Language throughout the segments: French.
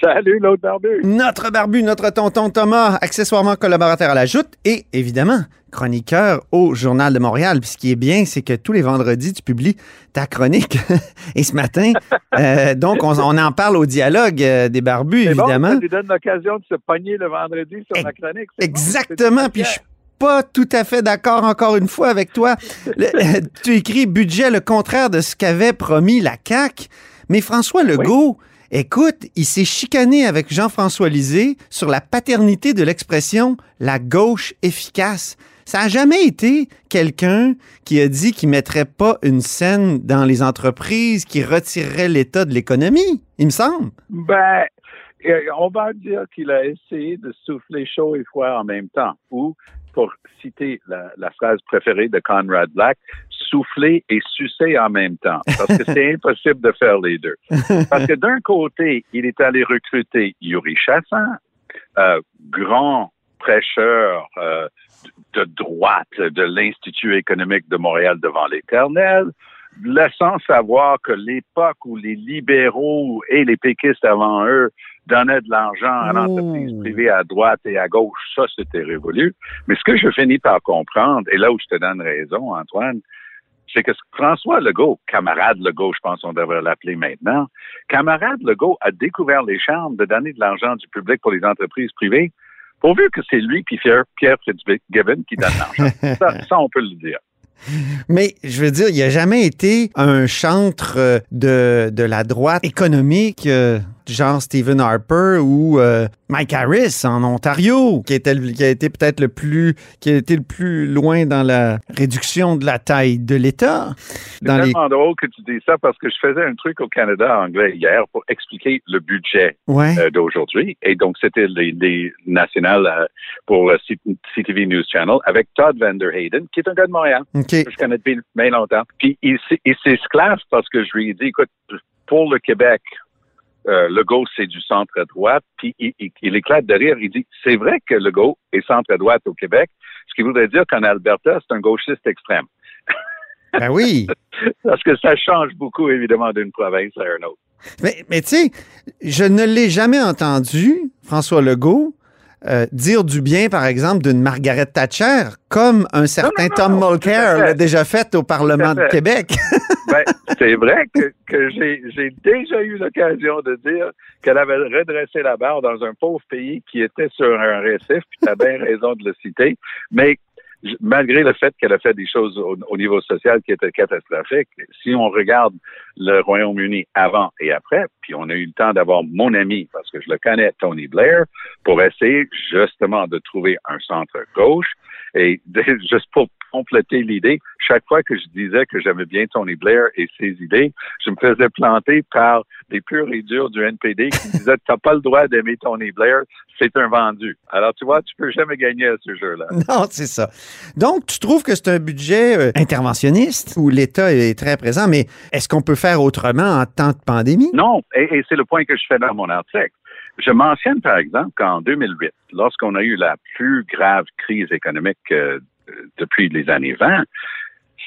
Salut, l'autre barbu. Notre barbu, notre tonton Thomas, accessoirement collaborateur à la Joute et évidemment chroniqueur au Journal de Montréal. Puis ce qui est bien, c'est que tous les vendredis, tu publies ta chronique. et ce matin, euh, donc, on, on en parle au dialogue euh, des barbus, C'est bon, évidemment. ça lui donne l'occasion de se pogner le vendredi sur ma chronique. bon, Exactement. Puis je pas tout à fait d'accord encore une fois avec toi. Le- tu écris budget le contraire de ce qu'avait promis la CAQ. Mais François Legault, écoute, il s'est chicané avec Jean-François Lisée sur la paternité de l'expression la gauche efficace. Ça n'a jamais été quelqu'un qui a dit qu'il mettrait pas une scène dans les entreprises, qui retirerait l'État de l'économie, il me semble. Ben, euh, on va dire qu'il a essayé de souffler chaud et froid en même temps. Ou, pour citer la, phrase préférée de Conrad Black, souffler et sucer en même temps. Parce que c'est impossible de faire les deux. Parce que d'un côté, il est allé recruter Yuri Chassin, euh, grand prêcheur euh, de droite de l'Institut économique de Montréal devant l'Éternel, laissant savoir que l'époque où les libéraux et les péquistes avant eux donnaient de l'argent à l'entreprise Mmh. privée à droite et à gauche, ça c'était révolu. Mais ce que je finis par comprendre, et là où je te donne raison, Antoine, c'est que François Legault, camarade Legault, je pense qu'on devrait l'appeler maintenant, camarade Legault a découvert les charmes de donner de l'argent du public pour les entreprises privées, pourvu que c'est lui puis Pierre, Pierre Fitzgibbon qui donne l'argent. ça, ça, on peut le dire. Mais je veux dire, il n'a jamais été un chantre euh, de, la droite économique, euh, genre Stephen Harper ou euh, Mike Harris en Ontario, qui, était, qui a été peut-être le plus, qui a été le plus loin dans la réduction de la taille de l'État. C'est Dans les, tellement drôle que tu dis ça parce que je faisais un truc au Canada anglais hier pour expliquer le budget ouais. euh, d'aujourd'hui. Et donc, c'était les, les nationales euh, pour C- CTV News Channel avec Todd Vanderhayden, qui est un gars de Montréal. OK. que je connais depuis bien longtemps. Puis il, il s'esclave parce que je lui ai dit, écoute, pour le Québec, euh, Legault, c'est du centre-droite. Puis il, il- il éclate de rire. Il dit, c'est vrai que Legault est centre-droite au Québec, ce qui voudrait dire qu'en Alberta, c'est un gauchiste extrême. Ben oui. Parce que ça change beaucoup, évidemment, d'une province à une autre. Mais, mais tu sais, je ne l'ai jamais entendu, François Legault, euh, dire du bien, par exemple, d'une Margaret Thatcher, comme un certain non, Tom non, Mulcair l'a déjà fait au Parlement de. Québec. Ben, c'est vrai que, que j'ai déjà eu l'occasion de dire qu'elle avait redressé la barre dans un pauvre pays qui était sur un récif, puis tu bien raison de le citer. Mais malgré le fait qu'elle a fait des choses au, au niveau social qui étaient catastrophiques, si on regarde le Royaume-Uni avant et après, puis on a eu le temps d'avoir mon ami, parce que je le connais, Tony Blair, pour essayer justement de trouver un centre gauche. Et juste pour compléter l'idée, chaque fois que je disais que j'aimais bien Tony Blair et ses idées, je me faisais planter par des purs et durs du NPD qui disaient T'as pas le droit d'aimer Tony Blair, c'est un vendu. Alors tu vois, tu peux jamais gagner à ce jeu-là. Non, c'est ça. Donc, tu trouves que c'est un budget euh, interventionniste où l'État est très présent, mais est-ce qu'on peut faire autrement en temps de pandémie? Non, et, et c'est le point que je fais dans mon article. Je mentionne par exemple qu'en 2008, lorsqu'on a eu la plus grave crise économique euh, depuis les années 20,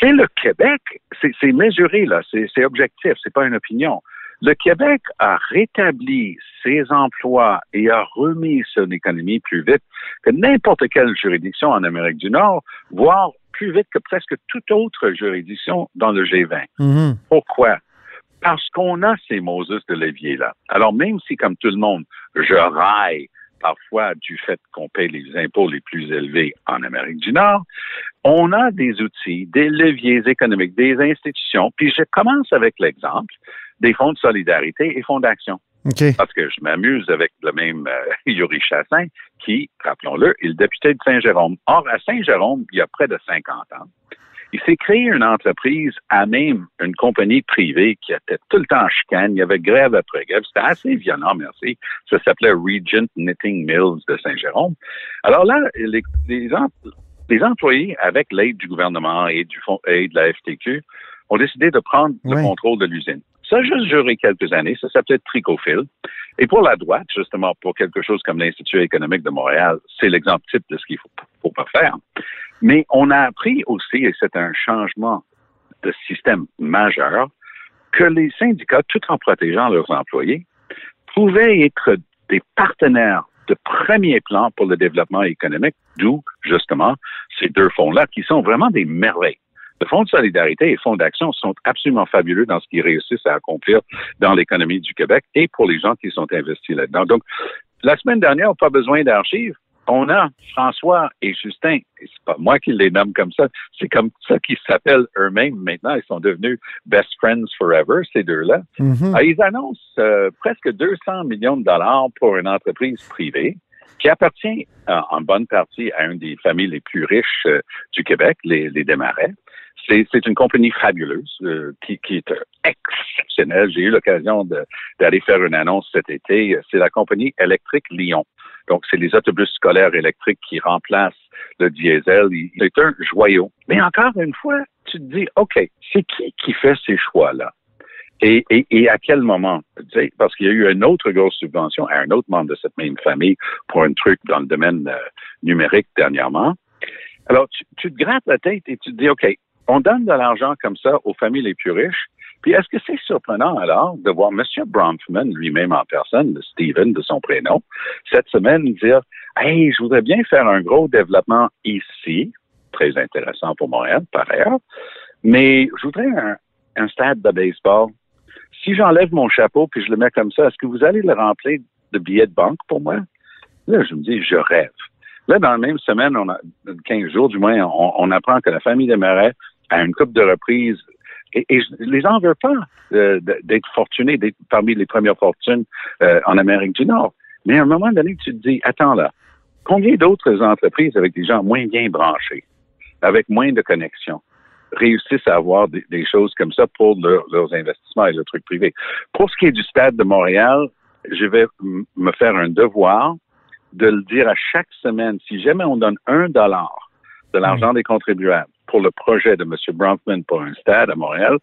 c'est le Québec, c'est mesuré là, c'est c'est objectif, c'est pas une opinion. Le Québec a rétabli ses emplois et a remis son économie plus vite que n'importe quelle juridiction en Amérique du Nord, voire plus vite que presque toute autre juridiction dans le G20. Mhm. Pourquoi? Parce qu'on a ces Moses de levier-là. Alors, même si, comme tout le monde, je raille parfois du fait qu'on paye les impôts les plus élevés en Amérique du Nord, on a des outils, des leviers économiques, des institutions. Puis je commence avec l'exemple des fonds de solidarité et fonds d'action. Parce que je m'amuse avec le même euh, Yuri Chassin, qui, rappelons-le, est le député de Saint-Jérôme. Or, à Saint-Jérôme, il y a près de 50 ans, il s'est créé une entreprise à même une compagnie privée qui était tout le temps en chicane. Il y avait grève après grève. C'était assez violent, merci. Ça s'appelait Regent Knitting Mills de Saint-Jérôme. Alors là, les, les, les employés, avec l'aide du gouvernement et du fonds et de la FTQ, ont décidé de prendre le contrôle de l'usine. Ça a juste duré quelques années. Ça s'appelait Tricophile. Et pour la droite, justement, pour quelque chose comme l'Institut économique de Montréal, c'est l'exemple type de ce qu'il faut, faut pas faire. Mais on a appris aussi, et c'est un changement de système majeur, que les syndicats, tout en protégeant leurs employés, pouvaient être des partenaires de premier plan pour le développement économique, d'où, justement, ces deux fonds-là, qui sont vraiment des merveilles. Le Fonds de solidarité et le Fonds d'action sont absolument fabuleux dans ce qu'ils réussissent à accomplir dans l'économie du Québec et pour les gens qui sont investis là-dedans. Donc, la semaine dernière, pas besoin d'archives. On a François et Justin, et c'est pas moi qui les nomme comme ça, c'est comme ça qu'ils s'appellent eux-mêmes maintenant. Ils sont devenus best friends forever, ces deux-là. Mhm. Ah, ils annoncent euh, presque 200 millions de dollars pour une entreprise privée qui appartient euh, en bonne partie à une des familles les plus riches euh, du Québec, les, les Desmarais. C'est, une compagnie fabuleuse euh, qui, qui est exceptionnelle. J'ai eu l'occasion d'aller faire une annonce cet été. C'est la compagnie électrique Lyon. Donc, c'est les autobus scolaires électriques qui remplacent le diesel. C'est un joyau. Mais encore une fois, tu te dis, OK, c'est qui qui fait ces choix-là? Et, et, et à quel moment? Parce qu'il y a eu une autre grosse subvention à un autre membre de cette même famille pour un truc dans le domaine euh, numérique dernièrement. Alors, tu, tu te grattes la tête et tu te dis, OK, on donne de l'argent comme ça aux familles les plus riches. Puis est-ce que c'est surprenant alors de voir M. Bronfman lui-même en personne, le Steven de son prénom, cette semaine dire Hey, je voudrais bien faire un gros développement ici, très intéressant pour Montréal par ailleurs, mais je voudrais un, stade de baseball. Si j'enlève mon chapeau puis je le mets comme ça, est-ce que vous allez le remplir de billets de banque pour moi? Là, je me dis, je rêve. Là, dans la même semaine, on a 15 jours du moins, on, apprend que la famille des A une coupe de reprises. Et, et je les en veux pas euh, d'être fortunés, d'être parmi les premières fortunes euh, en Amérique du Nord. Mais à un moment donné, tu te dis, attends là, combien d'autres entreprises avec des gens moins bien branchés, avec moins de connexions, réussissent à avoir des, des choses comme ça pour leur- leurs investissements et le truc privé? Pour ce qui est du stade de Montréal, je vais me faire un devoir de le dire à chaque semaine. Si jamais on donne un dollar de l'argent des contribuables pour le projet de M. Bronfman pour un stade à Montréal,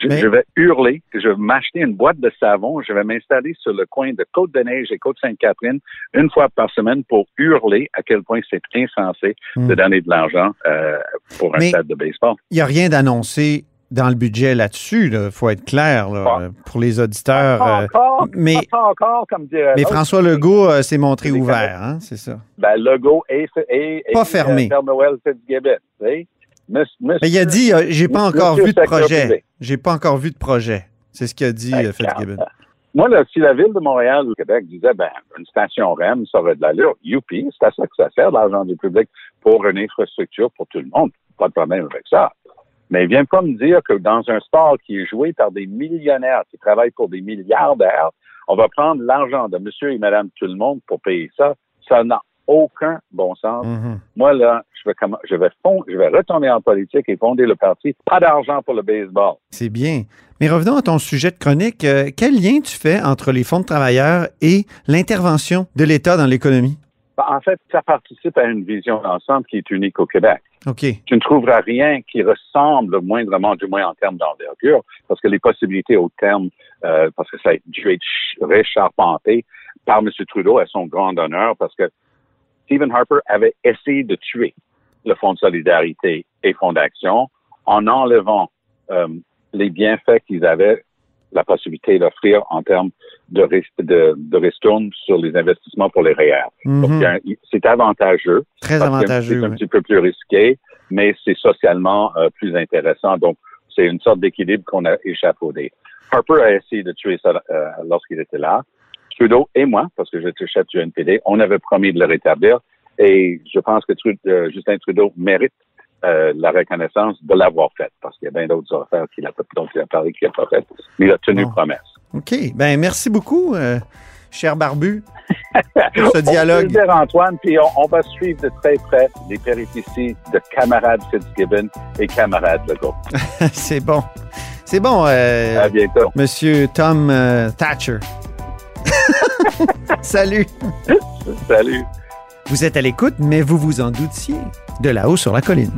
je, Mais- je vais hurler, je vais m'acheter une boîte de savon, je vais m'installer sur le coin de Côte-de-Neige et Côte-Sainte-Catherine une fois par semaine pour hurler à quel point c'est insensé Hmm. de donner de l'argent euh, pour un Mais- stade de baseball. Il n'y a rien d'annoncé dans le budget là-dessus, il faut être clair là, pour les auditeurs. Pas euh, encore, mais- pas encore, comme dirait mais. François Legault euh, s'est montré ouvert, hein, c'est ça. Ben, Legault et, et, et Pas fermé. Père Noël Fitzgibbon, tu sais. Monsieur- Mais il a dit, euh, j'ai pas encore vu de projet. J'ai pas encore vu de projet. C'est ce qu'a dit Ben, euh, Fitzgibbon. Moi, là, si la ville de Montréal ou Québec disait, ben, une station REM, ça aurait de l'allure, youpi, c'est à ça que ça sert, l'argent du public, pour une infrastructure pour tout le monde. Pas de problème avec ça. Mais viens pas me dire que dans un sport qui est joué par des millionnaires qui travaillent pour des milliardaires, on va prendre l'argent de monsieur et madame tout le monde pour payer ça. Ça n'a aucun bon sens. Mhm. Moi, là, je vais, commen- je vais fond- je vais retourner en politique et fonder le parti. Pas d'argent pour le baseball. C'est bien. Mais revenons à ton sujet de chronique. Euh, quel lien tu fais entre les fonds de travailleurs et l'intervention de l'État dans l'économie? Ben, En fait, ça participe à une vision d'ensemble qui est unique au Québec. OK. Tu ne trouveras rien qui ressemble moindrement, du moins en termes d'envergure, parce que les possibilités au terme, euh, parce que ça a dû être ch- récharpenté par M. Trudeau à son grand honneur, parce que Stephen Harper avait essayé de tuer le Fonds de solidarité et Fonds d'action en enlevant euh, les bienfaits qu'ils avaient la possibilité d'offrir en termes de, de, de ristourne sur les investissements pour les REER. Un- c'est avantageux. Très avantageux. C'est un oui. petit peu plus risqué, mais c'est socialement euh, plus intéressant. Donc, c'est une sorte d'équilibre qu'on a échafaudé. Harper a essayé de tuer ça euh, lorsqu'il était là. Trudeau et moi, parce que j'étais chef du NPD, on avait promis de le rétablir. Et je pense que euh, Justin Trudeau mérite euh, la reconnaissance de l'avoir fait, parce qu'il y a bien d'autres affaires qu'il a, dont il a parlé qu'il n'a pas fait. Mais il a tenu promesse. OK. Ben, merci beaucoup, euh, cher Barbu, pour ce dialogue. dire, Antoine, puis on, on va suivre de très près les péripéties de camarade Fitzgibbon et camarade Legault. C'est bon. C'est bon, euh, À bientôt. Monsieur Tom Thatcher. Salut. Salut. Vous êtes à l'écoute, mais vous vous en doutiez, de là-haut sur la colline.